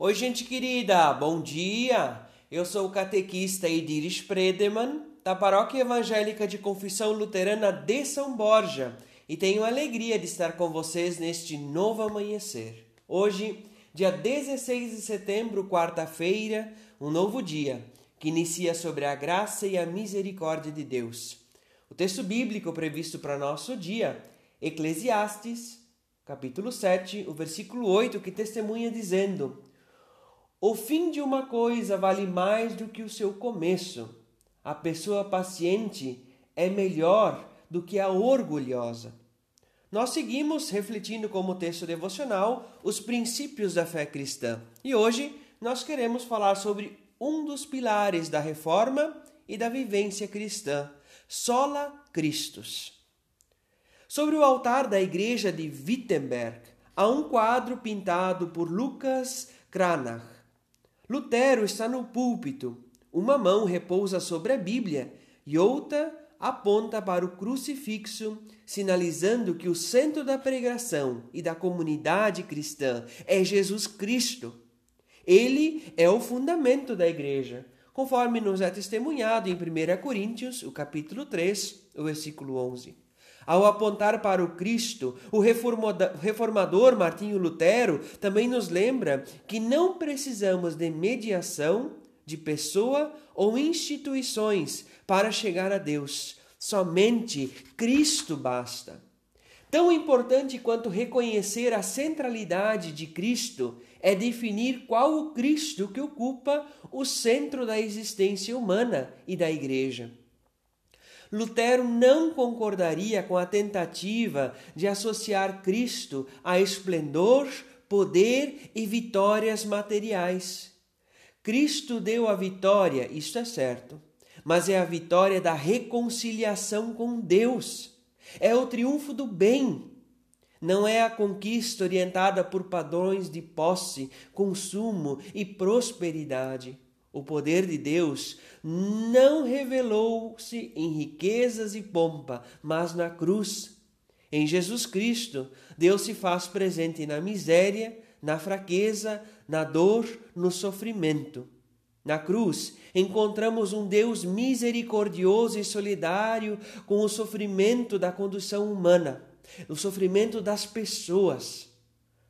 Oi, gente querida, bom dia! Eu sou o catequista Ediris Predeman, da Paróquia Evangélica de Confissão Luterana de São Borja, e tenho alegria de estar com vocês neste novo amanhecer. Hoje, dia 16 de setembro, quarta-feira, um novo dia que inicia sobre a graça e a misericórdia de Deus. O texto bíblico previsto para nosso dia, Eclesiastes, capítulo 7, o versículo 8, que testemunha dizendo: o fim de uma coisa vale mais do que o seu começo. A pessoa paciente é melhor do que a orgulhosa. Nós seguimos refletindo como texto devocional os princípios da fé cristã. E hoje nós queremos falar sobre um dos pilares da reforma e da vivência cristã, sola Christus. Sobre o altar da igreja de Wittenberg há um quadro pintado por Lucas Cranach Lutero está no púlpito, uma mão repousa sobre a Bíblia e outra aponta para o crucifixo, sinalizando que o centro da pregação e da comunidade cristã é Jesus Cristo. Ele é o fundamento da igreja, conforme nos é testemunhado em 1 Coríntios, o capítulo 3, o versículo 11. Ao apontar para o Cristo, o reformador Martinho Lutero também nos lembra que não precisamos de mediação de pessoa ou instituições para chegar a Deus. Somente Cristo basta. Tão importante quanto reconhecer a centralidade de Cristo é definir qual o Cristo que ocupa o centro da existência humana e da Igreja. Lutero não concordaria com a tentativa de associar Cristo a esplendor, poder e vitórias materiais. Cristo deu a vitória, isto é certo, mas é a vitória da reconciliação com Deus. É o triunfo do bem. Não é a conquista orientada por padrões de posse, consumo e prosperidade. O poder de Deus não revelou-se em riquezas e pompa, mas na cruz. Em Jesus Cristo, Deus se faz presente na miséria, na fraqueza, na dor, no sofrimento. Na cruz, encontramos um Deus misericordioso e solidário com o sofrimento da condução humana, o sofrimento das pessoas.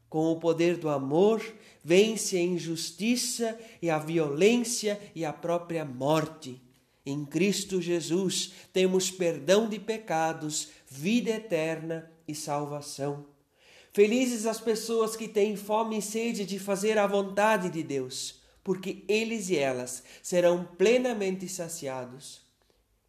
Com o poder do amor, vence a injustiça e a violência e a própria morte. Em Cristo Jesus temos perdão de pecados, vida eterna e salvação. Felizes as pessoas que têm fome e sede de fazer a vontade de Deus, porque eles e elas serão plenamente saciados.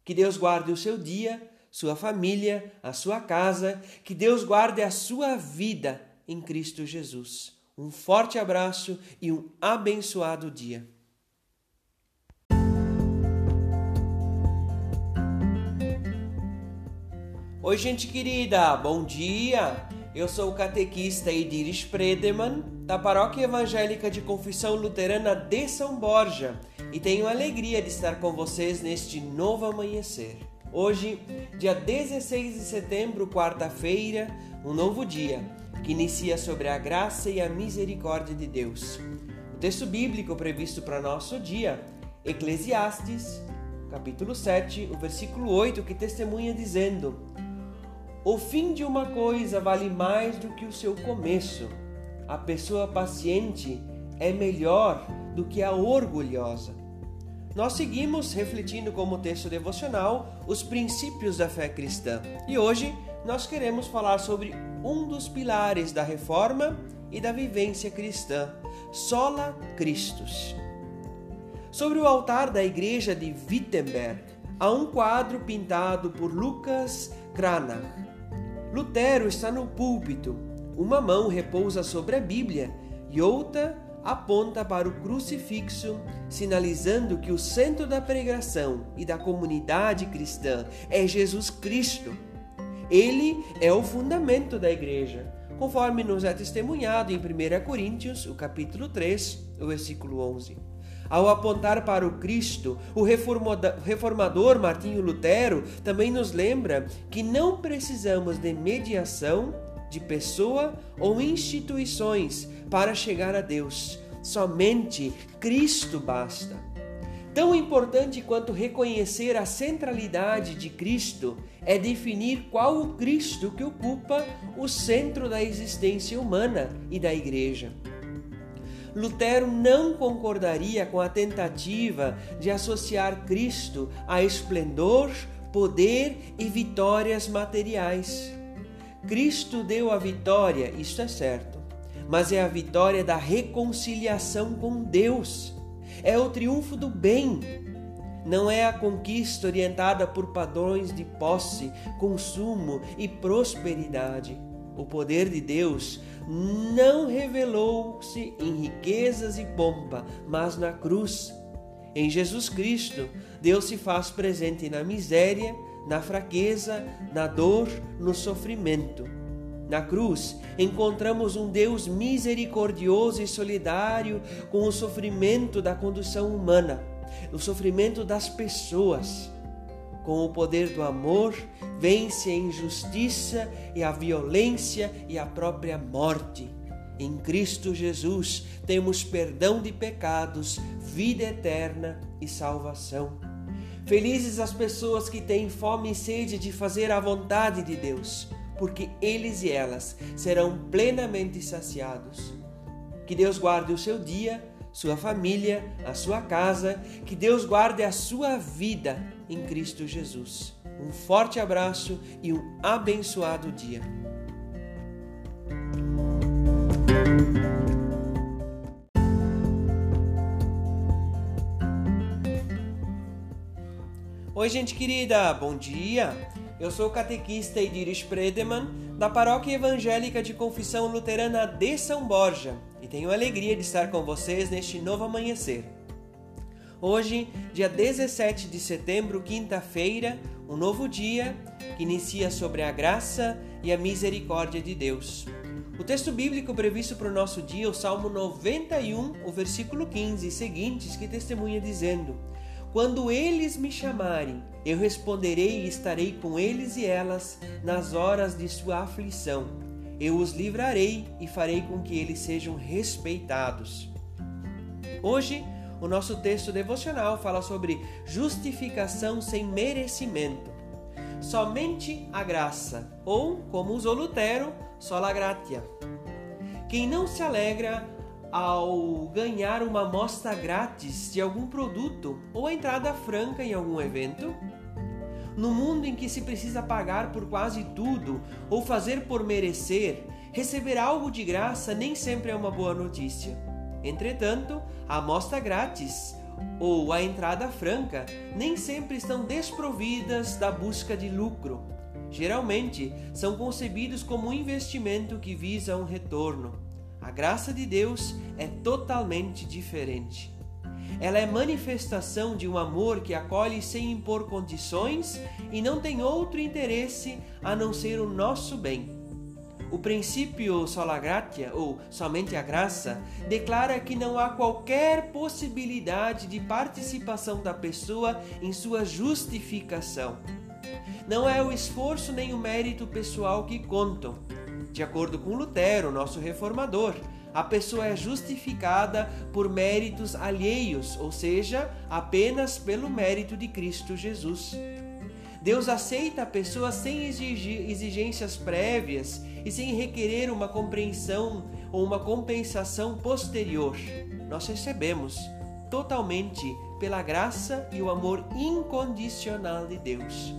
Que Deus guarde o seu dia, sua família, a sua casa, que Deus guarde a sua vida em Cristo Jesus. Um forte abraço e um abençoado dia. Oi, gente querida, bom dia! Eu sou o catequista Ediris Predeman, da Paróquia Evangélica de Confissão Luterana de São Borja, e tenho a alegria de estar com vocês neste novo amanhecer. Hoje, dia 16 de setembro, quarta-feira, um novo dia que inicia sobre a graça e a misericórdia de Deus. O texto bíblico previsto para nosso dia, Eclesiastes, capítulo 7, o versículo 8, que testemunha dizendo: O fim de uma coisa vale mais do que o seu começo. A pessoa paciente é melhor do que a orgulhosa. Nós seguimos refletindo como texto devocional os princípios da fé cristã. E hoje nós queremos falar sobre um dos pilares da reforma e da vivência cristã, sola Christus. Sobre o altar da igreja de Wittenberg há um quadro pintado por Lucas Cranach. Lutero está no púlpito, uma mão repousa sobre a Bíblia e outra aponta para o crucifixo, sinalizando que o centro da pregação e da comunidade cristã é Jesus Cristo ele é o fundamento da igreja, conforme nos é testemunhado em 1 Coríntios, o capítulo 3, o versículo 11. Ao apontar para o Cristo, o reformador Martinho Lutero também nos lembra que não precisamos de mediação de pessoa ou instituições para chegar a Deus. Somente Cristo basta. Tão importante quanto reconhecer a centralidade de Cristo é definir qual o Cristo que ocupa o centro da existência humana e da Igreja. Lutero não concordaria com a tentativa de associar Cristo a esplendor, poder e vitórias materiais. Cristo deu a vitória, isto é certo, mas é a vitória da reconciliação com Deus. É o triunfo do bem. Não é a conquista orientada por padrões de posse, consumo e prosperidade. O poder de Deus não revelou-se em riquezas e pompa, mas na cruz. Em Jesus Cristo, Deus se faz presente na miséria, na fraqueza, na dor, no sofrimento. Na cruz, encontramos um Deus misericordioso e solidário com o sofrimento da condução humana, o sofrimento das pessoas. Com o poder do amor, vence a injustiça e a violência e a própria morte. Em Cristo Jesus temos perdão de pecados, vida eterna e salvação. Felizes as pessoas que têm fome e sede de fazer a vontade de Deus, porque eles e elas serão plenamente saciados. Que Deus guarde o seu dia, sua família, a sua casa, que Deus guarde a sua vida em Cristo Jesus. Um forte abraço e um abençoado dia. Oi, gente querida, bom dia! Eu sou o catequista Ediris Predeman, da Paróquia Evangélica de Confissão Luterana de São Borja, e tenho a alegria de estar com vocês neste novo amanhecer. Hoje, dia 17 de setembro, quinta-feira, um novo dia que inicia sobre a graça e a misericórdia de Deus. O texto bíblico previsto para o nosso dia é o Salmo 91, o versículo 15 e seguintes, que testemunha dizendo: quando eles me chamarem, eu responderei e estarei com eles e elas nas horas de sua aflição. Eu os livrarei e farei com que eles sejam respeitados. Hoje, o nosso texto devocional fala sobre justificação sem merecimento. Somente a graça, ou, como usou Lutero, sola gratia. Quem não se alegra ao ganhar uma amostra grátis de algum produto ou a entrada franca em algum evento? No mundo em que se precisa pagar por quase tudo ou fazer por merecer, receber algo de graça nem sempre é uma boa notícia. Entretanto, a amostra grátis ou a entrada franca nem sempre estão desprovidas da busca de lucro. Geralmente, são concebidos como um investimento que visa um retorno. A graça de Deus é totalmente diferente. Ela é manifestação de um amor que acolhe sem impor condições e não tem outro interesse a não ser o nosso bem. O princípio sola gratia, ou somente a graça, declara que não há qualquer possibilidade de participação da pessoa em sua justificação. Não é o esforço nem o mérito pessoal que contam, de acordo com Lutero, nosso reformador, a pessoa é justificada por méritos alheios, ou seja, apenas pelo mérito de Cristo Jesus. Deus aceita a pessoa sem exigências prévias e sem requerer uma compreensão ou uma compensação posterior. Nós recebemos totalmente pela graça e o amor incondicional de Deus.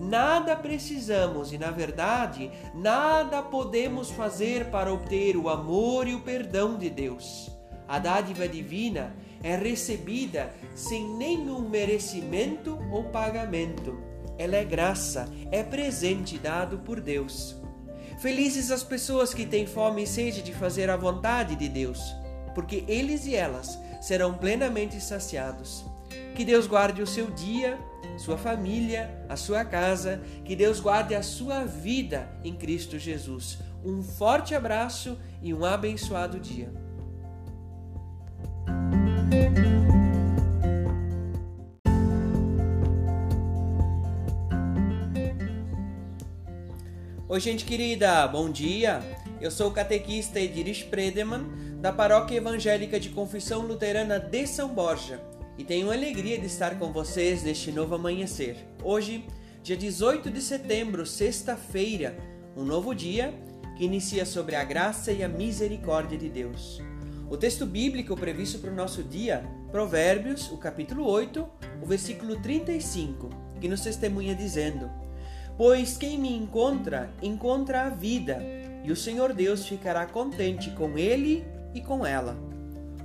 Nada precisamos e, na verdade, nada podemos fazer para obter o amor e o perdão de Deus. A dádiva divina é recebida sem nenhum merecimento ou pagamento. Ela é graça, é presente dado por Deus. Felizes as pessoas que têm fome e sede de fazer a vontade de Deus, porque eles e elas serão plenamente saciados. Que Deus guarde o seu dia, sua família, a sua casa. Que Deus guarde a sua vida em Cristo Jesus. Um forte abraço e um abençoado dia. Oi, gente querida, bom dia! Eu sou o catequista Ediris Predeman da Paróquia Evangélica de Confissão Luterana de São Borja e tenho alegria de estar com vocês neste novo amanhecer. Hoje, dia 18 de setembro, sexta-feira, um novo dia que inicia sobre a graça e a misericórdia de Deus. O texto bíblico previsto para o nosso dia, Provérbios, o capítulo 8, o versículo 35, que nos testemunha dizendo: Pois quem me encontra, encontra a vida, e o Senhor Deus ficará contente com ele e com ela.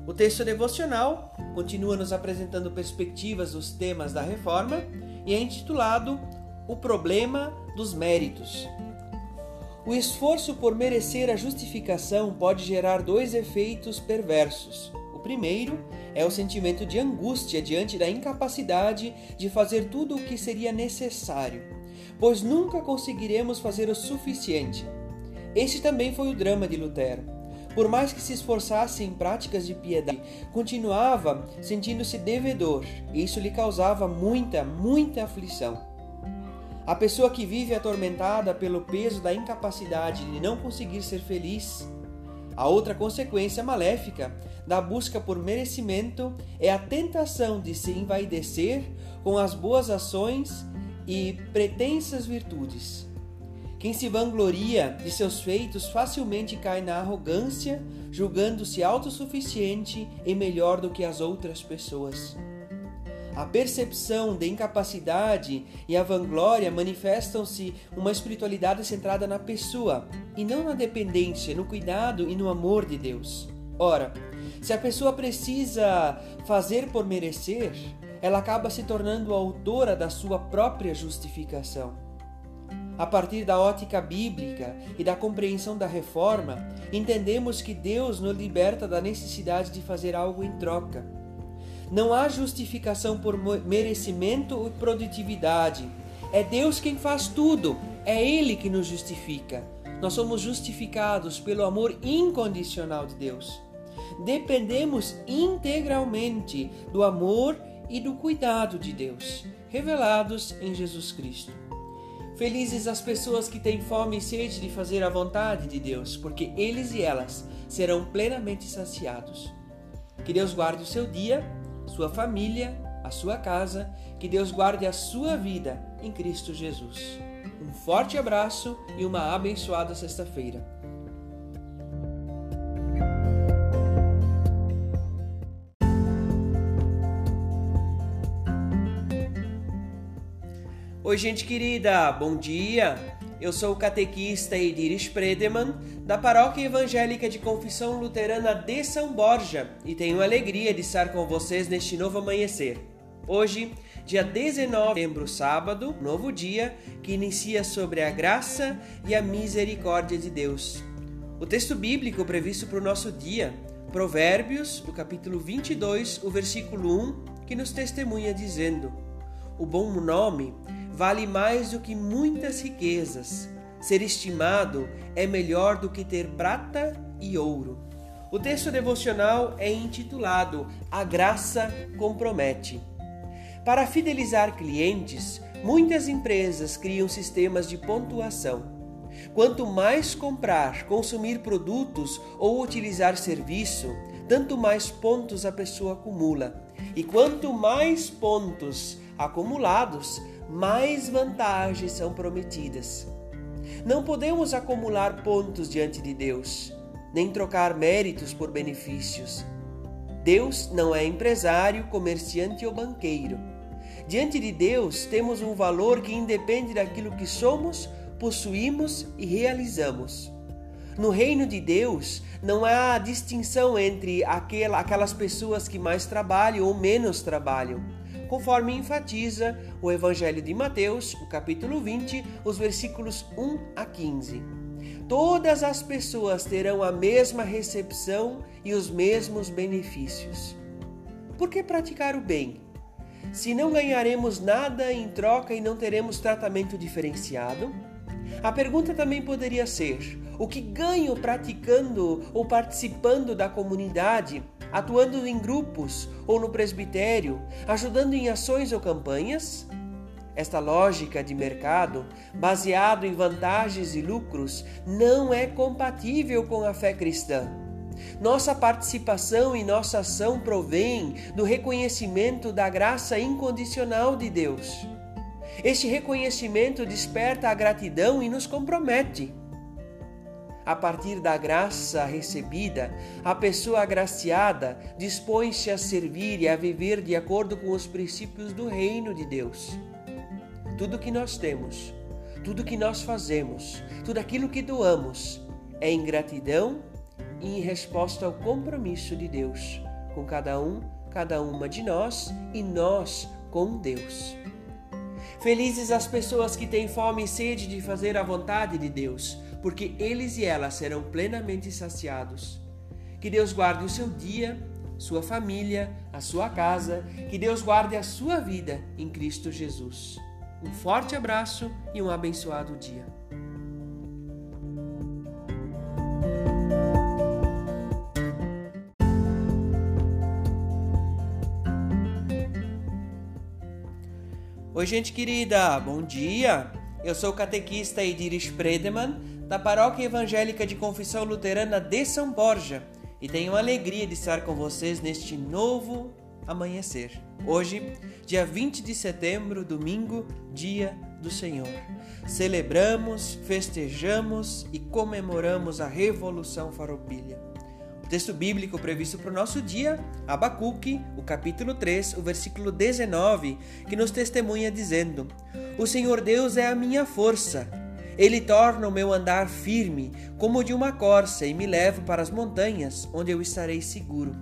O texto devocional continua nos apresentando perspectivas dos temas da reforma e é intitulado O Problema dos Méritos. O esforço por merecer a justificação pode gerar dois efeitos perversos. O primeiro é o sentimento de angústia diante da incapacidade de fazer tudo o que seria necessário, pois nunca conseguiremos fazer o suficiente. Este também foi o drama de Lutero. Por mais que se esforçasse em práticas de piedade, continuava sentindo-se devedor, e isso lhe causava muita, muita aflição. A pessoa que vive atormentada pelo peso da incapacidade de não conseguir ser feliz. A outra consequência maléfica da busca por merecimento é a tentação de se envaidecer com as boas ações e pretensas virtudes. Quem se vangloria de seus feitos facilmente cai na arrogância, julgando-se autossuficiente e melhor do que as outras pessoas. A percepção de incapacidade e a vanglória manifestam-se uma espiritualidade centrada na pessoa e não na dependência, no cuidado e no amor de Deus. Ora, se a pessoa precisa fazer por merecer, ela acaba se tornando autora da sua própria justificação. A partir da ótica bíblica e da compreensão da reforma, entendemos que Deus nos liberta da necessidade de fazer algo em troca. Não há justificação por merecimento ou produtividade. É Deus quem faz tudo, é Ele que nos justifica. Nós somos justificados pelo amor incondicional de Deus. Dependemos integralmente do amor e do cuidado de Deus, revelados em Jesus Cristo. Felizes as pessoas que têm fome e sede de fazer a vontade de Deus, porque eles e elas serão plenamente saciados. Que Deus guarde o seu dia, sua família, a sua casa, que Deus guarde a sua vida em Cristo Jesus. Um forte abraço e uma abençoada sexta-feira. Oi, gente querida, bom dia! Eu sou o catequista Edir Spredeman, da Paróquia Evangélica de Confissão Luterana de São Borja, e tenho alegria de estar com vocês neste novo amanhecer. Hoje, dia 19 de setembro, sábado, novo dia que inicia sobre a graça e a misericórdia de Deus. O texto bíblico previsto para o nosso dia, Provérbios, o capítulo 22, o versículo 1, que nos testemunha dizendo: O bom nome vale mais do que muitas riquezas. Ser estimado é melhor do que ter prata e ouro. O texto devocional é intitulado A Graça Compromete. Para fidelizar clientes, muitas empresas criam sistemas de pontuação. Quanto mais comprar, consumir produtos ou utilizar serviço, tanto mais pontos a pessoa acumula. E quanto mais pontos acumulados, mais vantagens são prometidas. Não podemos acumular pontos diante de Deus, nem trocar méritos por benefícios. Deus não é empresário, comerciante ou banqueiro. Diante de Deus, temos um valor que independe daquilo que somos, possuímos e realizamos. No reino de Deus, não há distinção entre aquelas pessoas que mais trabalham ou menos trabalham conforme enfatiza o Evangelho de Mateus, o capítulo 20, os versículos 1 a 15. Todas as pessoas terão a mesma recepção e os mesmos benefícios. Por que praticar o bem? Se não ganharemos nada em troca e não teremos tratamento diferenciado? A pergunta também poderia ser: o que ganho praticando ou participando da comunidade atuando em grupos ou no presbitério, ajudando em ações ou campanhas? Esta lógica de mercado, baseado em vantagens e lucros, não é compatível com a fé cristã. Nossa participação e nossa ação provém do reconhecimento da graça incondicional de Deus. Este reconhecimento desperta a gratidão e nos compromete. A partir da graça recebida, a pessoa agraciada dispõe-se a servir e a viver de acordo com os princípios do reino de Deus. Tudo que nós temos, tudo que nós fazemos, tudo aquilo que doamos é em gratidão e em resposta ao compromisso de Deus com cada um, cada uma de nós e nós com Deus. Felizes as pessoas que têm fome e sede de fazer a vontade de Deus, porque eles e elas serão plenamente saciados. Que Deus guarde o seu dia, sua família, a sua casa, que Deus guarde a sua vida em Cristo Jesus. Um forte abraço e um abençoado dia. Oi, gente querida, bom dia! Eu sou o catequista Ediris Predeman, da Paróquia Evangélica de Confissão Luterana de São Borja, e tenho a alegria de estar com vocês neste novo amanhecer. Hoje, dia 20 de setembro, domingo, dia do Senhor. Celebramos, festejamos e comemoramos a Revolução Farroupilha. O texto bíblico previsto para o nosso dia, Abacuque, o capítulo 3, o versículo 19, que nos testemunha dizendo: O Senhor Deus é a minha força. Ele torna o meu andar firme, como de uma corça, e me leva para as montanhas, onde eu estarei seguro.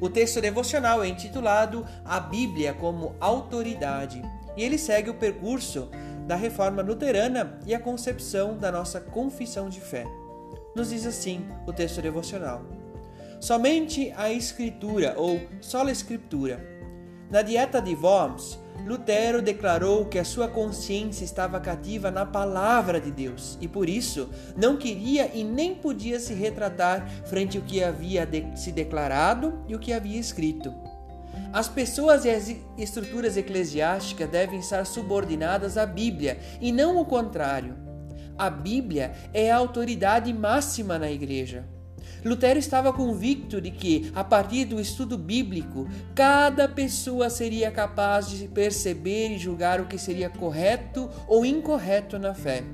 O texto devocional é intitulado A Bíblia como Autoridade, e ele segue o percurso da reforma luterana e a concepção da nossa confissão de fé. Nos diz assim o texto devocional. Somente a Escritura ou sola Escritura. Na Dieta de Worms, Lutero declarou que a sua consciência estava cativa na palavra de Deus e por isso não queria e nem podia se retratar frente ao que havia se declarado e o que havia escrito. As pessoas e as estruturas eclesiásticas devem estar subordinadas à Bíblia e não o contrário. A Bíblia é a autoridade máxima na igreja. Lutero estava convicto de que, a partir do estudo bíblico, cada pessoa seria capaz de perceber e julgar o que seria correto ou incorreto na fé.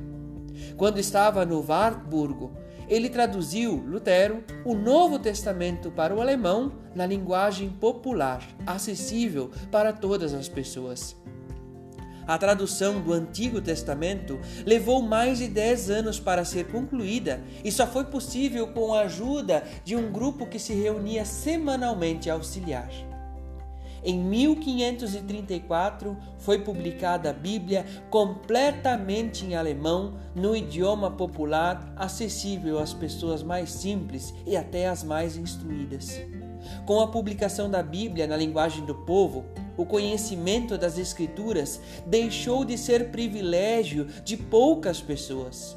Quando estava no Wartburgo, ele traduziu, Lutero, o Novo Testamento para o alemão na linguagem popular, acessível para todas as pessoas. A tradução do Antigo Testamento levou mais de 10 anos para ser concluída e só foi possível com a ajuda de um grupo que se reunia semanalmente a auxiliar. Em 1534 foi publicada a Bíblia completamente em alemão, no idioma popular, acessível às pessoas mais simples e até às mais instruídas. Com a publicação da Bíblia na linguagem do povo, o conhecimento das Escrituras deixou de ser privilégio de poucas pessoas.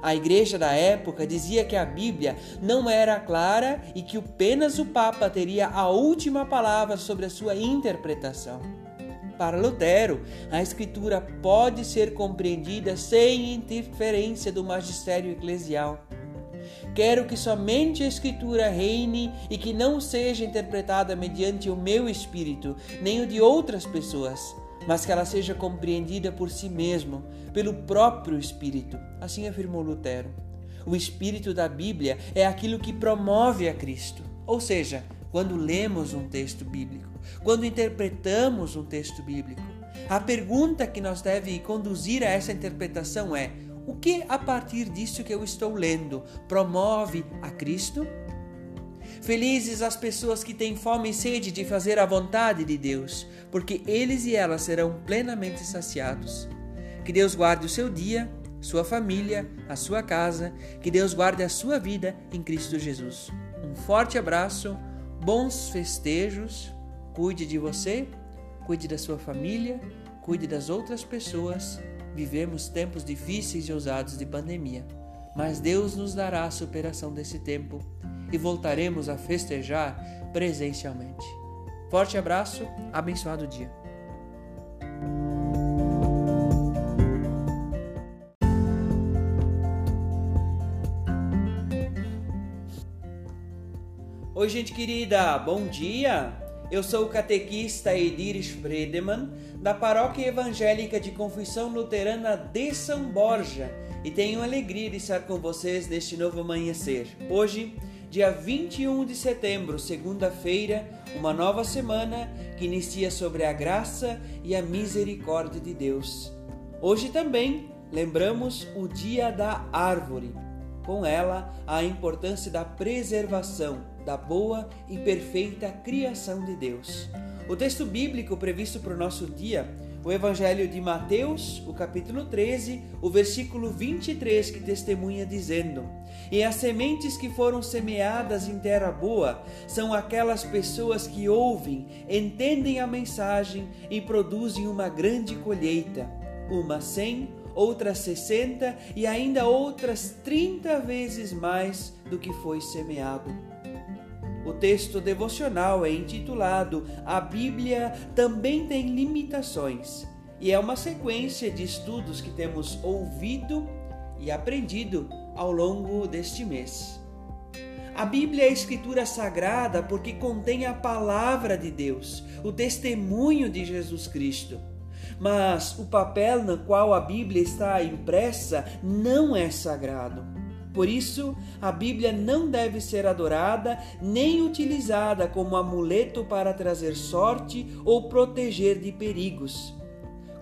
A igreja da época dizia que a Bíblia não era clara e que apenas o Papa teria a última palavra sobre a sua interpretação. Para Lutero, a Escritura pode ser compreendida sem interferência do magistério eclesial. Quero que somente a Escritura reine e que não seja interpretada mediante o meu espírito, nem o de outras pessoas, mas que ela seja compreendida por si mesmo, pelo próprio Espírito. Assim afirmou Lutero. O espírito da Bíblia é aquilo que promove a Cristo. Ou seja, quando lemos um texto bíblico, quando interpretamos um texto bíblico, a pergunta que nos deve conduzir a essa interpretação é: o que a partir disso que eu estou lendo promove a Cristo? Felizes as pessoas que têm fome e sede de fazer a vontade de Deus, porque eles e elas serão plenamente saciados. Que Deus guarde o seu dia, sua família, a sua casa, que Deus guarde a sua vida em Cristo Jesus. Um forte abraço, bons festejos, cuide de você, cuide da sua família, cuide das outras pessoas Vivemos tempos difíceis e ousados de pandemia, mas Deus nos dará a superação desse tempo e voltaremos a festejar presencialmente. Forte abraço, abençoado dia. Oi, gente querida, bom dia! Eu sou o catequista Edir Spredeman, da Paróquia Evangélica de Confissão Luterana de São Borja, e tenho alegria de estar com vocês neste novo amanhecer. Hoje, dia 21 de setembro, segunda-feira, uma nova semana que inicia sobre a graça e a misericórdia de Deus. Hoje também lembramos o Dia da Árvore com ela a importância da preservação da boa e perfeita criação de Deus. O texto bíblico previsto para o nosso dia, o Evangelho de Mateus, o capítulo 13, o versículo 23, que testemunha dizendo: E as sementes que foram semeadas em terra boa são aquelas pessoas que ouvem, entendem a mensagem e produzem uma grande colheita, uma cem, outras 60 e ainda outras 30 vezes mais do que foi semeado. O texto devocional é intitulado A Bíblia também tem limitações e é uma sequência de estudos que temos ouvido e aprendido ao longo deste mês. A Bíblia é a escritura sagrada porque contém a palavra de Deus, o testemunho de Jesus Cristo mas o papel no qual a Bíblia está impressa não é sagrado. Por isso, a Bíblia não deve ser adorada nem utilizada como amuleto para trazer sorte ou proteger de perigos.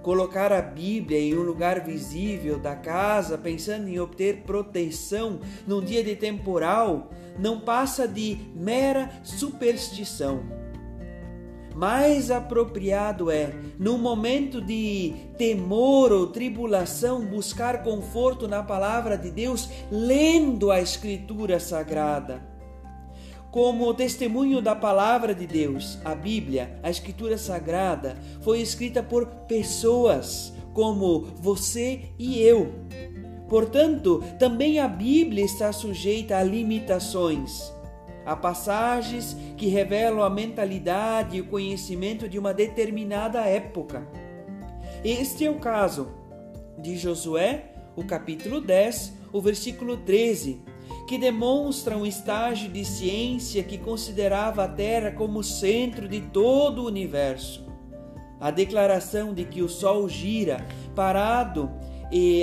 Colocar a Bíblia em um lugar visível da casa, pensando em obter proteção num dia de temporal, não passa de mera superstição mais apropriado é, num momento de temor ou tribulação, buscar conforto na palavra de Deus, lendo a Escritura Sagrada. Como testemunho da palavra de Deus, a Bíblia, a Escritura Sagrada, foi escrita por pessoas como você e eu. Portanto, também a Bíblia está sujeita a limitações Há passagens que revelam a mentalidade e o conhecimento de uma determinada época. Este é o caso de Josué, o capítulo 10, o versículo 13, que demonstra um estágio de ciência que considerava a Terra como o centro de todo o universo. A declaração de que o Sol gira parado e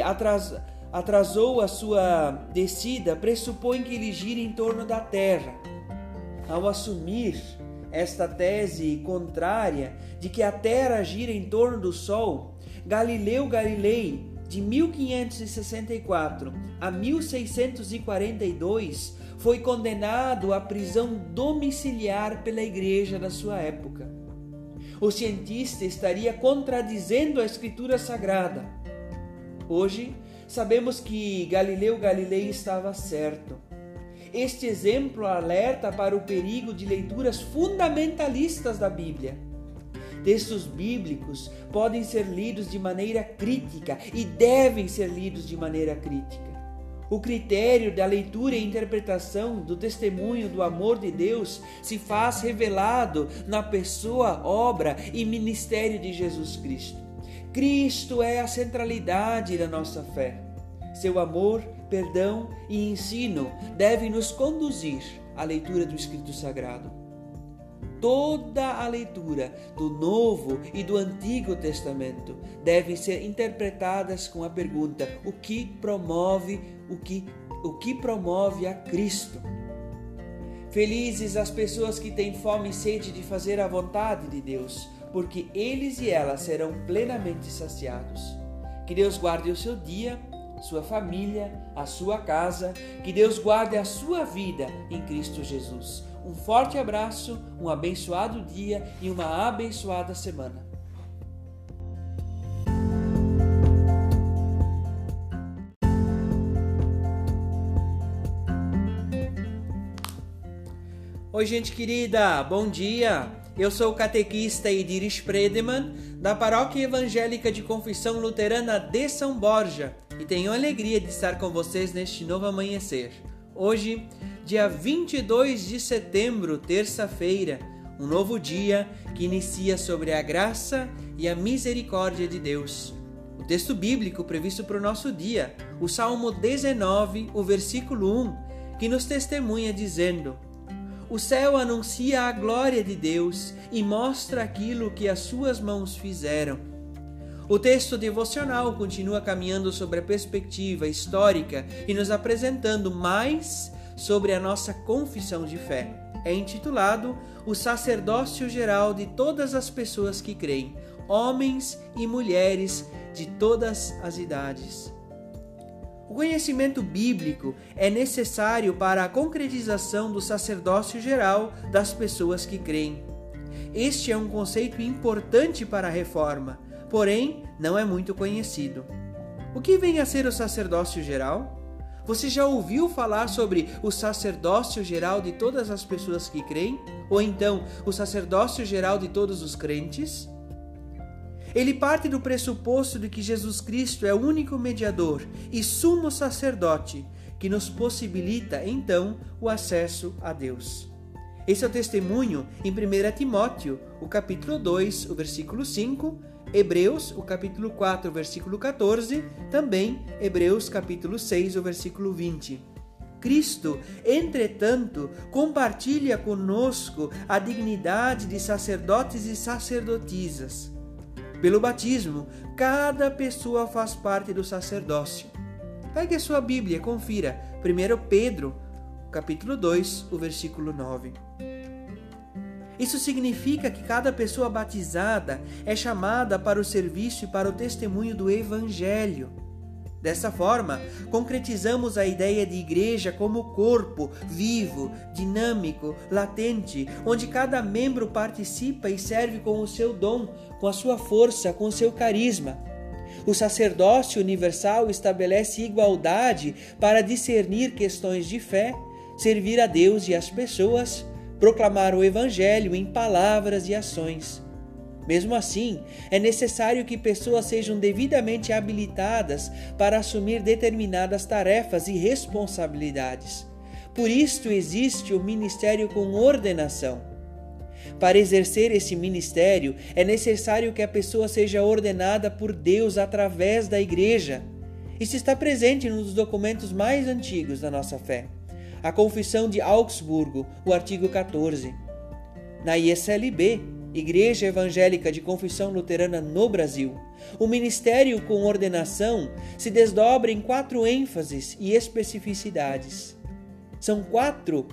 atrasou a sua descida pressupõe que ele gira em torno da Terra ao assumir esta tese contrária de que a Terra gira em torno do Sol, Galileu Galilei, de 1564 a 1642, foi condenado à prisão domiciliar pela Igreja da sua época. O cientista estaria contradizendo a Escritura Sagrada. Hoje, sabemos que Galileu Galilei estava certo este exemplo alerta para o perigo de leituras fundamentalistas da Bíblia. Textos bíblicos podem ser lidos de maneira crítica e devem ser lidos de maneira crítica. O critério da leitura e interpretação do testemunho do amor de Deus se faz revelado na pessoa, obra e ministério de Jesus Cristo. Cristo é a centralidade da nossa fé. Seu amor, perdão e ensino devem nos conduzir à leitura do Escrito Sagrado. Toda a leitura do Novo e do Antigo Testamento devem ser interpretadas com a pergunta: o que promove o que o que promove a Cristo? Felizes as pessoas que têm fome e sede de fazer a vontade de Deus, porque eles e elas serão plenamente saciados. Que Deus guarde o seu dia sua família, a sua casa. Que Deus guarde a sua vida em Cristo Jesus. Um forte abraço, um abençoado dia e uma abençoada semana. Oi, gente querida, bom dia! Eu sou o catequista Edir Spredeman, da Paróquia Evangélica de Confissão Luterana de São Borja, e tenho a alegria de estar com vocês neste novo amanhecer. Hoje, dia 22 de setembro, terça-feira, um novo dia que inicia sobre a graça e a misericórdia de Deus. O texto bíblico previsto para o nosso dia, o Salmo 19, o versículo 1, que nos testemunha dizendo: O céu anuncia a glória de Deus e mostra aquilo que as suas mãos fizeram. O texto devocional continua caminhando sobre a perspectiva histórica e nos apresentando mais sobre a nossa confissão de fé. É intitulado O Sacerdócio Geral de Todas as Pessoas que Creem, Homens e Mulheres de Todas as Idades. O conhecimento bíblico é necessário para a concretização do sacerdócio geral das pessoas que creem. Este é um conceito importante para a reforma, porém não é muito conhecido. O que vem a ser o sacerdócio geral? Você já ouviu falar sobre o sacerdócio geral de todas as pessoas que creem? Ou então o sacerdócio geral de todos os crentes? Ele parte do pressuposto de que Jesus Cristo é o único mediador e sumo sacerdote que nos possibilita então o acesso a Deus. Esse é o testemunho em 1 Timóteo, o capítulo 2, o versículo 5, Hebreus, o capítulo 4, o versículo 14, também Hebreus, capítulo 6, o versículo 20. Cristo, entretanto, compartilha conosco a dignidade de sacerdotes e sacerdotisas pelo batismo, cada pessoa faz parte do sacerdócio. Pegue a sua Bíblia confira 1 Pedro, capítulo 2, o versículo 9. Isso significa que cada pessoa batizada é chamada para o serviço e para o testemunho do Evangelho. Dessa forma, concretizamos a ideia de igreja como corpo vivo, dinâmico, latente, onde cada membro participa e serve com o seu dom, com a sua força, com o seu carisma. O sacerdócio universal estabelece igualdade para discernir questões de fé, servir a Deus e as pessoas, proclamar o Evangelho em palavras e ações. Mesmo assim, é necessário que pessoas sejam devidamente habilitadas para assumir determinadas tarefas e responsabilidades. Por isto existe o ministério com ordenação. Para exercer esse ministério, é necessário que a pessoa seja ordenada por Deus através da igreja. Isso está presente nos documentos mais antigos da nossa fé. A Confissão de Augsburgo, o artigo 14. Na ISLB, Igreja Evangélica de Confissão Luterana no Brasil. O ministério com ordenação se desdobra em quatro ênfases e especificidades. São quatro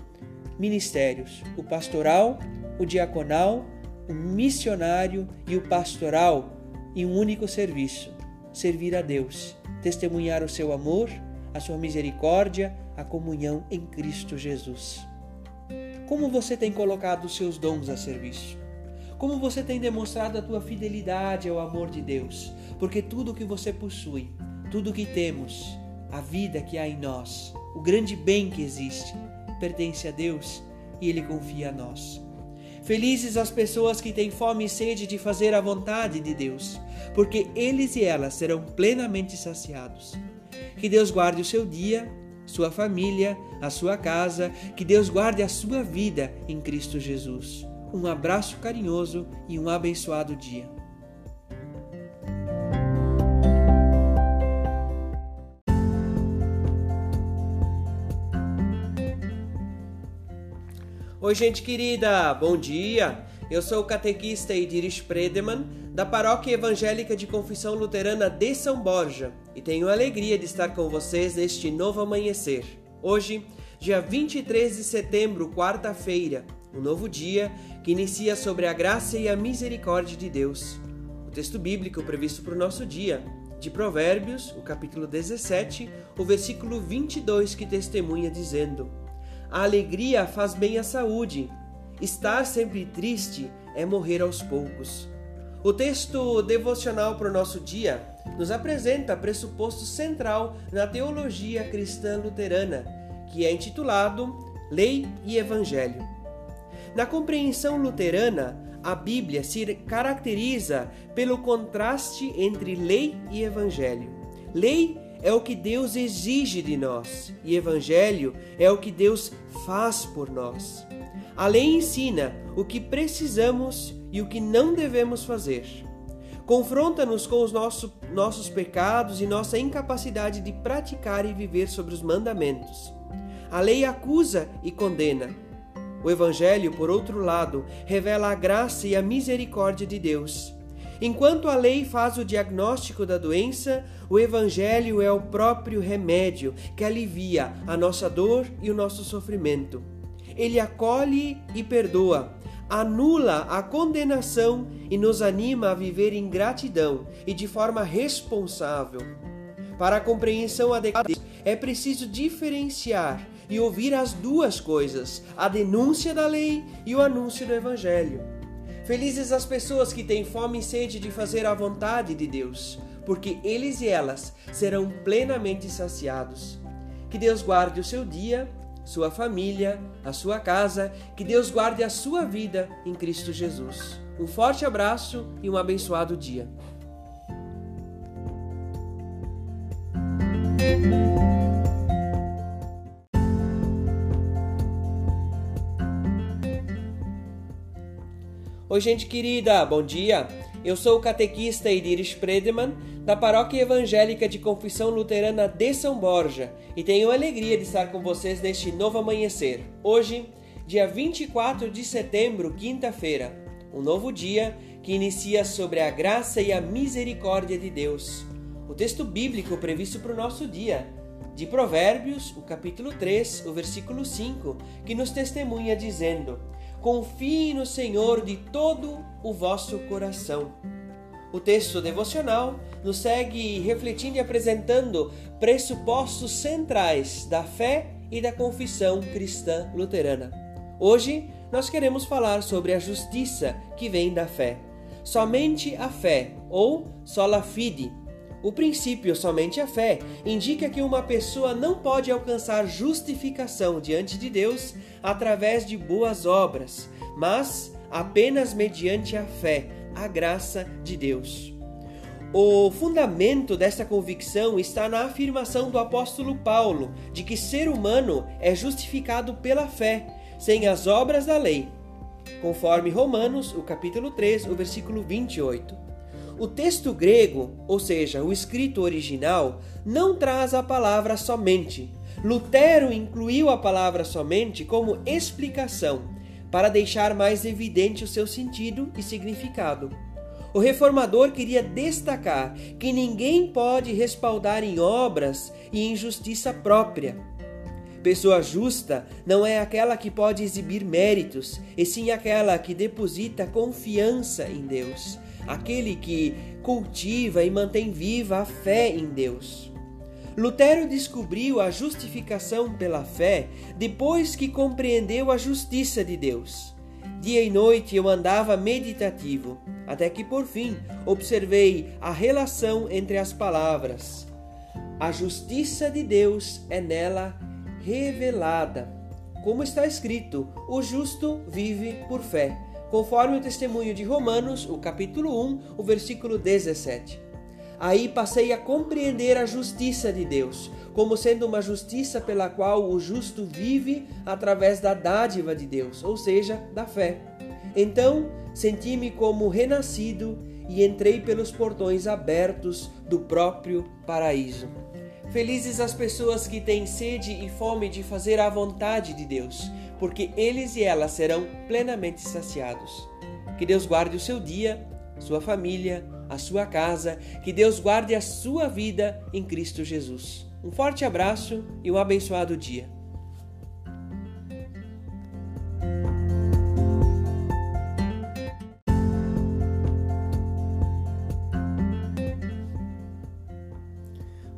ministérios: o pastoral, o diaconal, o missionário e o pastoral em um único serviço: servir a Deus, testemunhar o seu amor, a sua misericórdia, a comunhão em Cristo Jesus. Como você tem colocado os seus dons a serviço? Como você tem demonstrado a tua fidelidade ao amor de Deus? Porque tudo o que você possui, tudo o que temos, a vida que há em nós, o grande bem que existe, pertence a Deus e Ele confia a nós. Felizes as pessoas que têm fome e sede de fazer a vontade de Deus, porque eles e elas serão plenamente saciados. Que Deus guarde o seu dia, sua família, a sua casa, que Deus guarde a sua vida em Cristo Jesus um abraço carinhoso e um abençoado dia. Oi, gente querida, bom dia! Eu sou o catequista Idiris Predeman, da Paróquia Evangélica de Confissão Luterana de São Borja, e tenho a alegria de estar com vocês neste novo amanhecer. Hoje, dia 23 de setembro, quarta-feira, um novo dia que inicia sobre a graça e a misericórdia de Deus. O texto bíblico previsto para o nosso dia, de Provérbios, o capítulo 17, o versículo 22, que testemunha dizendo: A alegria faz bem à saúde, estar sempre triste é morrer aos poucos. O texto devocional para o nosso dia nos apresenta pressuposto central na teologia cristã luterana, que é intitulado Lei e Evangelho. Na compreensão luterana, a Bíblia se caracteriza pelo contraste entre lei e evangelho. Lei é o que Deus exige de nós e evangelho é o que Deus faz por nós. A lei ensina o que precisamos e o que não devemos fazer. Confronta-nos com os nosso, nossos pecados e nossa incapacidade de praticar e viver sobre os mandamentos. A lei acusa e condena O Evangelho, por outro lado, revela a graça e a misericórdia de Deus. Enquanto a lei faz o diagnóstico da doença, o Evangelho é o próprio remédio que alivia a nossa dor e o nosso sofrimento. Ele acolhe e perdoa, anula a condenação e nos anima a viver em gratidão e de forma responsável. Para a compreensão adequada, é preciso diferenciar e ouvir as duas coisas, a denúncia da lei e o anúncio do Evangelho. Felizes as pessoas que têm fome e sede de fazer a vontade de Deus, porque eles e elas serão plenamente saciados. Que Deus guarde o seu dia, sua família, a sua casa, que Deus guarde a sua vida em Cristo Jesus. Um forte abraço e um abençoado dia. Oi, gente querida, bom dia. Eu sou o catequista Idiris Predeman, da Paróquia Evangélica de Confissão Luterana de São Borja, e tenho a alegria de estar com vocês neste novo amanhecer. Hoje, dia 24 de setembro, quinta-feira, um novo dia que inicia sobre a graça e a misericórdia de Deus. O texto bíblico previsto para o nosso dia, de Provérbios, o capítulo 3, o versículo 5, que nos testemunha dizendo: confie no Senhor de todo o vosso coração. O texto devocional nos segue refletindo e apresentando pressupostos centrais da fé e da confissão cristã luterana. Hoje nós queremos falar sobre a justiça que vem da fé. Somente a fé, ou sola fide, o princípio somente a fé indica que uma pessoa não pode alcançar justificação diante de Deus através de boas obras, mas apenas mediante a fé, a graça de Deus. O fundamento dessa convicção está na afirmação do apóstolo Paulo de que ser humano é justificado pela fé, sem as obras da lei, conforme Romanos, o capítulo 3, o versículo 28. O texto grego, ou seja, o escrito original, não traz a palavra somente. Lutero incluiu a palavra somente como explicação, para deixar mais evidente o seu sentido e significado. O reformador queria destacar que ninguém pode respaldar em obras e em justiça própria. Pessoa justa não é aquela que pode exibir méritos, e sim aquela que deposita confiança em Deus aquele que cultiva e mantém viva a fé em Deus. Lutero descobriu a justificação pela fé depois que compreendeu a justiça de Deus. Dia e noite eu andava meditativo, até que por fim observei a relação entre as palavras. A justiça de Deus é nela revelada. Como está escrito: o justo vive por fé conforme o testemunho de Romanos, o capítulo 1, o versículo 17. Aí passei a compreender a justiça de Deus, como sendo uma justiça pela qual o justo vive através da dádiva de Deus, ou seja, da fé. Então senti-me como renascido e entrei pelos portões abertos do próprio paraíso. Felizes as pessoas que têm sede e fome de fazer a vontade de Deus, porque eles e elas serão plenamente saciados. Que Deus guarde o seu dia, sua família, a sua casa, que Deus guarde a sua vida em Cristo Jesus. Um forte abraço e um abençoado dia.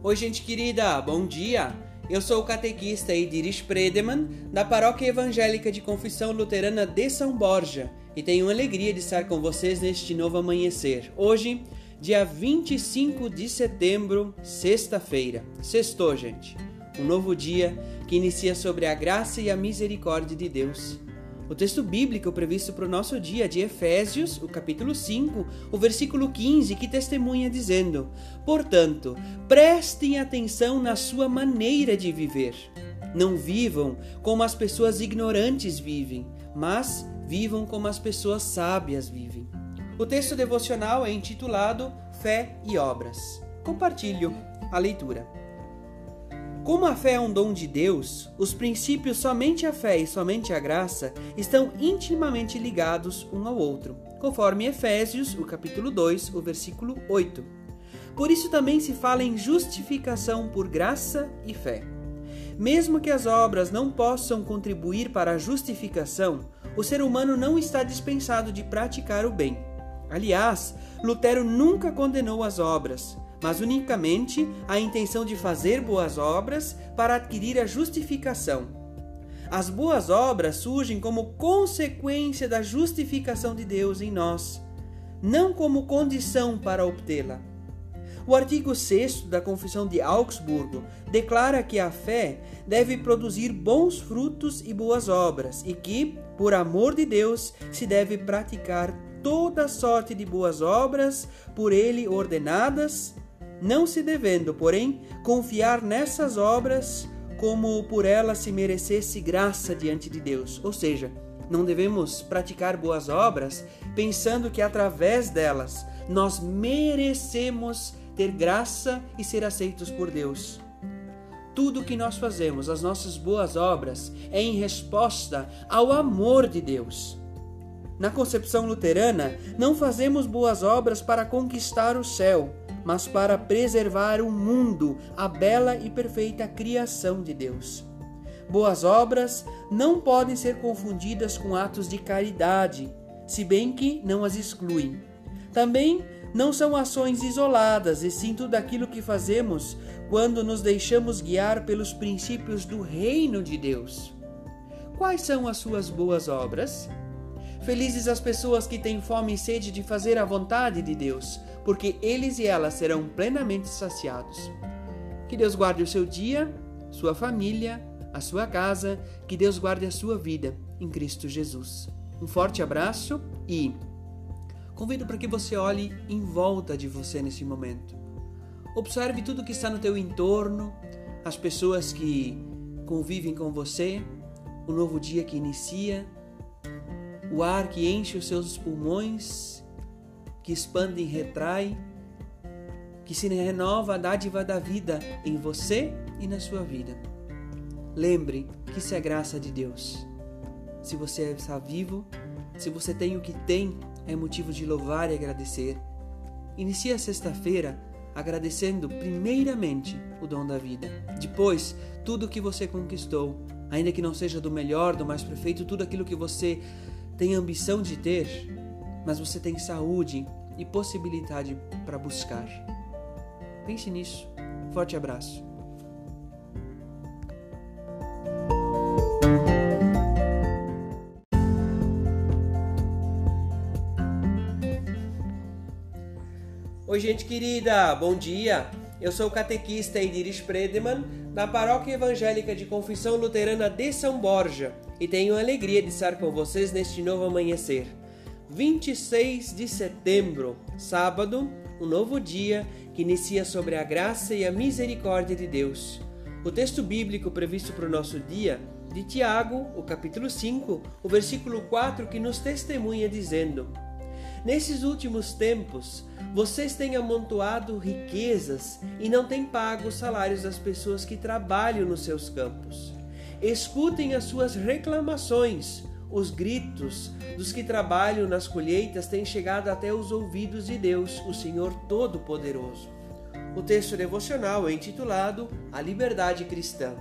Oi, gente querida, bom dia! Eu sou o catequista Idiris Predeman, da Paróquia Evangélica de Confissão Luterana de São Borja, e tenho alegria de estar com vocês neste novo amanhecer. Hoje, dia 25 de setembro, sexta-feira. Sextou, gente. Um novo dia que inicia sobre a graça e a misericórdia de Deus. O texto bíblico previsto para o nosso dia de Efésios, o capítulo 5, o versículo 15, que testemunha dizendo: Portanto, prestem atenção na sua maneira de viver. Não vivam como as pessoas ignorantes vivem, mas vivam como as pessoas sábias vivem. O texto devocional é intitulado Fé e Obras. Compartilho a leitura. Como a fé é um dom de Deus, os princípios somente a fé e somente a graça estão intimamente ligados um ao outro, conforme Efésios, o capítulo 2, o versículo 8. Por isso também se fala em justificação por graça e fé. Mesmo que as obras não possam contribuir para a justificação, o ser humano não está dispensado de praticar o bem. Aliás, Lutero nunca condenou as obras, mas unicamente a intenção de fazer boas obras para adquirir a justificação. As boas obras surgem como consequência da justificação de Deus em nós, não como condição para obtê-la. O artigo 6 da Confissão de Augsburgo declara que a fé deve produzir bons frutos e boas obras e que, por amor de Deus, se deve praticar toda sorte de boas obras por ele ordenadas não se devendo, porém, confiar nessas obras como por elas se merecesse graça diante de Deus. Ou seja, não devemos praticar boas obras pensando que através delas nós merecemos ter graça e ser aceitos por Deus. Tudo o que nós fazemos, as nossas boas obras, é em resposta ao amor de Deus. Na concepção luterana, não fazemos boas obras para conquistar o céu, mas para preservar o mundo, a bela e perfeita criação de Deus. Boas obras não podem ser confundidas com atos de caridade, se bem que não as excluem. Também não são ações isoladas, e sim tudo aquilo que fazemos quando nos deixamos guiar pelos princípios do reino de Deus. Quais são as suas boas obras? Felizes as pessoas que têm fome e sede de fazer a vontade de Deus, porque eles e elas serão plenamente saciados. Que Deus guarde o seu dia, sua família, a sua casa, que Deus guarde a sua vida em Cristo Jesus. Um forte abraço e convido para que você olhe em volta de você nesse momento. Observe tudo que está no teu entorno, as pessoas que convivem com você, o novo dia que inicia o ar que enche os seus pulmões, que expande e retrai, que se renova a dádiva da vida em você e na sua vida. Lembre que isso é graça de Deus. Se você está vivo, se você tem o que tem, é motivo de louvar e agradecer. Inicie a sexta-feira agradecendo primeiramente o dom da vida. Depois, tudo o que você conquistou, ainda que não seja do melhor, do mais perfeito, tudo aquilo que você tem ambição de ter, mas você tem saúde e possibilidade para buscar. Pense nisso. Forte abraço. Oi, gente querida, bom dia. Eu sou o catequista Ediris Predeman, da Paróquia Evangélica de Confissão Luterana de São Borja e tenho a alegria de estar com vocês neste novo amanhecer. 26 de setembro, sábado, um novo dia que inicia sobre a graça e a misericórdia de Deus. O texto bíblico previsto para o nosso dia, de Tiago, o capítulo 5, o versículo 4, que nos testemunha dizendo: Nesses últimos tempos, vocês têm amontoado riquezas e não têm pago os salários das pessoas que trabalham nos seus campos. Escutem as suas reclamações. Os gritos dos que trabalham nas colheitas têm chegado até os ouvidos de Deus, o Senhor Todo-Poderoso. O texto devocional é intitulado A Liberdade Cristã.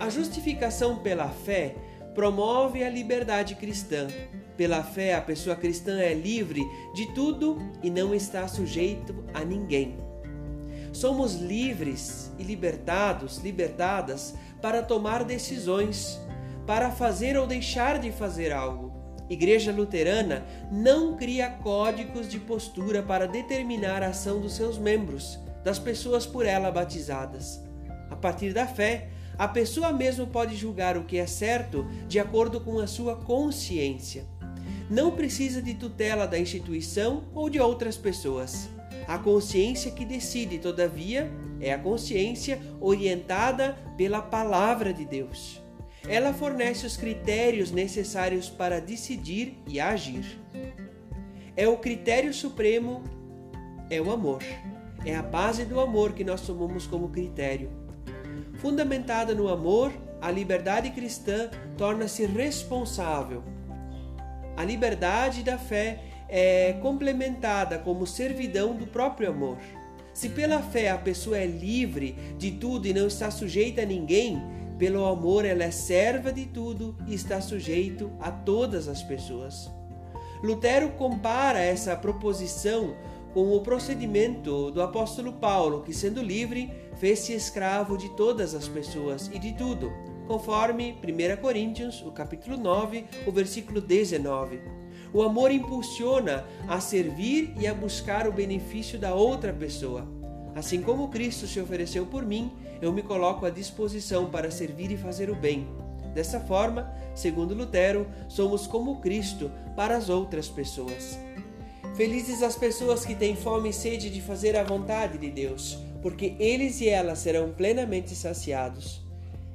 A justificação pela fé promove a liberdade cristã. Pela fé, a pessoa cristã é livre de tudo e não está sujeito a ninguém. Somos livres e libertados, libertadas para tomar decisões, para fazer ou deixar de fazer algo. Igreja Luterana não cria códigos de postura para determinar a ação dos seus membros, das pessoas por ela batizadas. A partir da fé, a pessoa mesmo pode julgar o que é certo de acordo com a sua consciência. Não precisa de tutela da instituição ou de outras pessoas. A consciência que decide, todavia, é a consciência orientada pela palavra de Deus. Ela fornece os critérios necessários para decidir e agir. É o critério supremo, é o amor. É a base do amor que nós tomamos como critério. Fundamentada no amor, a liberdade cristã torna-se responsável. A liberdade da fé é complementada como servidão do próprio amor. Se pela fé a pessoa é livre de tudo e não está sujeita a ninguém, pelo amor ela é serva de tudo e está sujeito a todas as pessoas. Lutero compara essa proposição com o procedimento do apóstolo Paulo, que sendo livre, fez-se escravo de todas as pessoas e de tudo, conforme 1 Coríntios, o capítulo 9, o versículo 19. O amor impulsiona a servir e a buscar o benefício da outra pessoa. Assim como Cristo se ofereceu por mim, eu me coloco à disposição para servir e fazer o bem. Dessa forma, segundo Lutero, somos como Cristo para as outras pessoas. Felizes as pessoas que têm fome e sede de fazer a vontade de Deus, porque eles e elas serão plenamente saciados.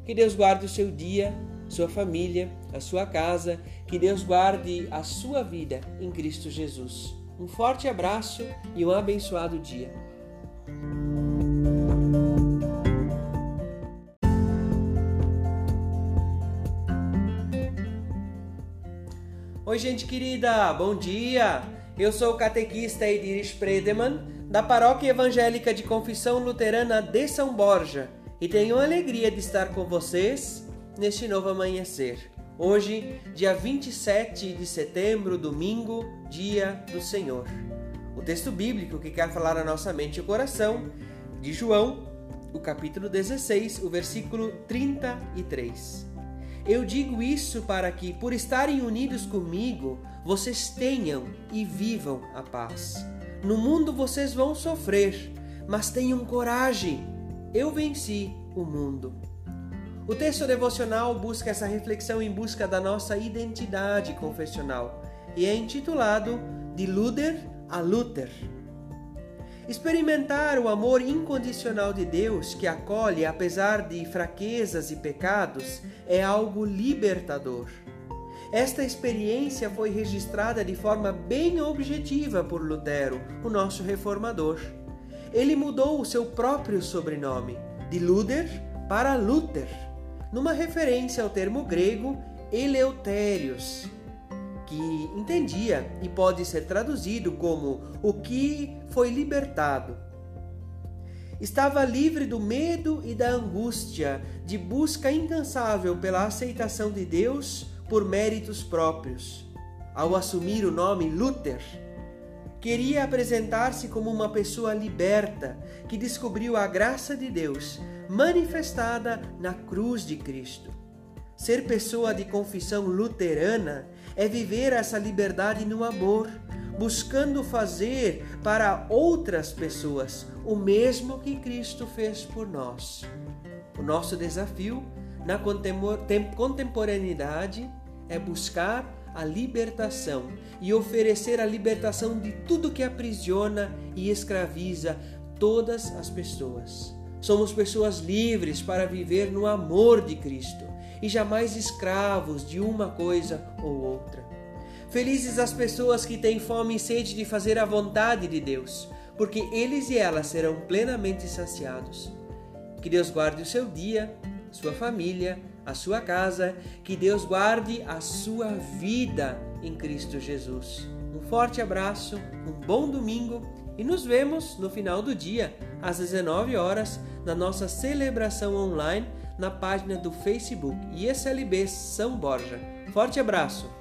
Que Deus guarde o seu dia, sua família, a sua casa, que Deus guarde a sua vida em Cristo Jesus. Um forte abraço e um abençoado dia. Oi, gente querida, bom dia! Eu sou o catequista Edir Spredeman, da Paróquia Evangélica de Confissão Luterana de São Borja, e tenho a alegria de estar com vocês neste novo amanhecer. Hoje, dia 27 de setembro, domingo, dia do Senhor. Texto bíblico que quer falar a nossa mente e coração, de João, o capítulo 16, o versículo 33. Eu digo isso para que, por estarem unidos comigo, vocês tenham e vivam a paz. No mundo vocês vão sofrer, mas tenham coragem. Eu venci o mundo. O texto devocional busca essa reflexão em busca da nossa identidade confessional e é intitulado De Luder a Luther. Experimentar o amor incondicional de Deus que acolhe apesar de fraquezas e pecados é algo libertador. Esta experiência foi registrada de forma bem objetiva por Lutero, o nosso reformador. Ele mudou o seu próprio sobrenome, de Luder para Luther, numa referência ao termo grego Eleutérios, que entendia e pode ser traduzido como o que foi libertado. Estava livre do medo e da angústia de busca incansável pela aceitação de Deus por méritos próprios. Ao assumir o nome Luther, queria apresentar-se como uma pessoa liberta que descobriu a graça de Deus manifestada na cruz de Cristo. Ser pessoa de confissão luterana é viver essa liberdade no amor, buscando fazer para outras pessoas o mesmo que Cristo fez por nós. O nosso desafio na contemporaneidade é buscar a libertação e oferecer a libertação de tudo que aprisiona e escraviza todas as pessoas. Somos pessoas livres para viver no amor de Cristo e jamais escravos de uma coisa ou outra. Felizes as pessoas que têm fome e sede de fazer a vontade de Deus, porque eles e elas serão plenamente saciados. Que Deus guarde o seu dia, sua família, a sua casa, que Deus guarde a sua vida em Cristo Jesus. Um forte abraço, um bom domingo e nos vemos no final do dia, às 19 horas, na nossa celebração online na página do Facebook ISLB São Borja. Forte abraço!